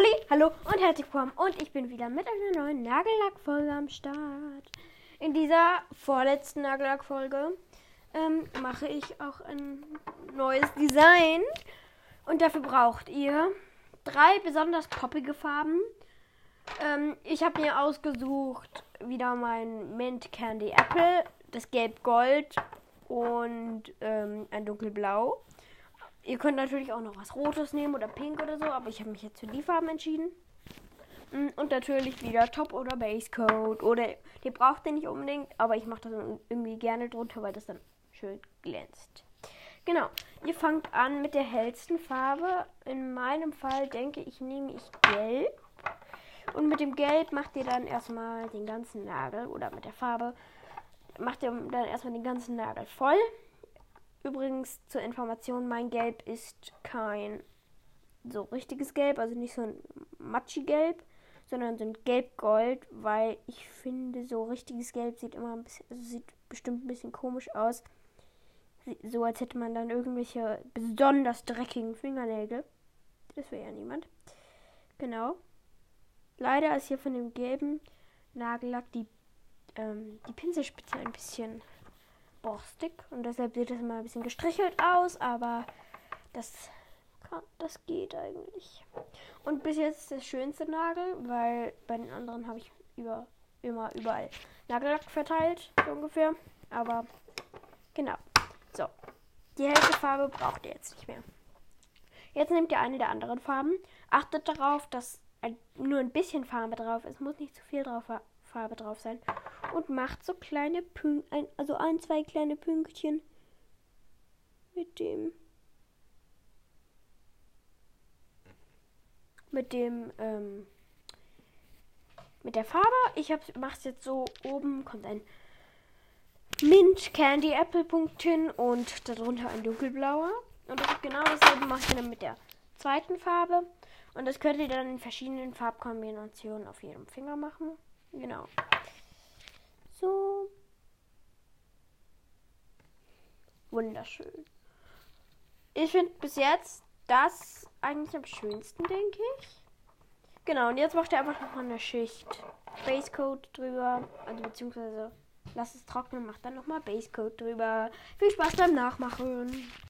Halli, hallo und herzlich willkommen und ich bin wieder mit einer neuen Nagellackfolge am Start. In dieser vorletzten Nagellackfolge ähm, mache ich auch ein neues Design und dafür braucht ihr drei besonders poppige Farben. Ähm, ich habe mir ausgesucht wieder mein Mint Candy Apple, das Gelb Gold und ähm, ein dunkelblau. Ihr könnt natürlich auch noch was Rotes nehmen oder Pink oder so, aber ich habe mich jetzt für die Farben entschieden. Mm, und natürlich wieder Top oder Base Coat. Oder die braucht ihr nicht unbedingt, aber ich mache das irgendwie gerne drunter, weil das dann schön glänzt. Genau, ihr fangt an mit der hellsten Farbe. In meinem Fall denke ich, nehme ich Gelb. Und mit dem Gelb macht ihr dann erstmal den ganzen Nagel oder mit der Farbe macht ihr dann erstmal den ganzen Nagel voll. Übrigens zur Information, mein Gelb ist kein so richtiges Gelb, also nicht so ein Matschi-Gelb, sondern so ein Gelb-Gold, weil ich finde, so richtiges Gelb sieht immer ein bisschen, also sieht bestimmt ein bisschen komisch aus. So als hätte man dann irgendwelche besonders dreckigen Fingernägel. Das wäre ja niemand. Genau. Leider ist hier von dem gelben Nagellack die, ähm, die Pinselspitze ein bisschen borstig und deshalb sieht es immer ein bisschen gestrichelt aus, aber das, kann, das geht eigentlich. Und bis jetzt der schönste Nagel, weil bei den anderen habe ich über, immer überall Nagellack verteilt, so ungefähr. Aber genau. So, die hellste Farbe braucht ihr jetzt nicht mehr. Jetzt nehmt ihr eine der anderen Farben. Achtet darauf, dass nur ein bisschen Farbe drauf ist. Muss nicht zu viel drauf, Farbe drauf sein und macht so kleine Pünktchen, also ein, zwei kleine Pünktchen mit dem mit dem ähm, mit der Farbe. Ich mache es jetzt so oben kommt ein Mint Candy Apple Punkt hin und darunter ein dunkelblauer und das ist genau dasselbe mache ich dann mit der zweiten Farbe und das könnt ihr dann in verschiedenen Farbkombinationen auf jedem Finger machen. Genau. So. Wunderschön. Ich finde bis jetzt das eigentlich am schönsten, denke ich. Genau, und jetzt macht er einfach noch mal eine Schicht Basecoat drüber. Also beziehungsweise lasst es trocknen, macht dann noch mal Basecoat drüber. Viel Spaß beim Nachmachen.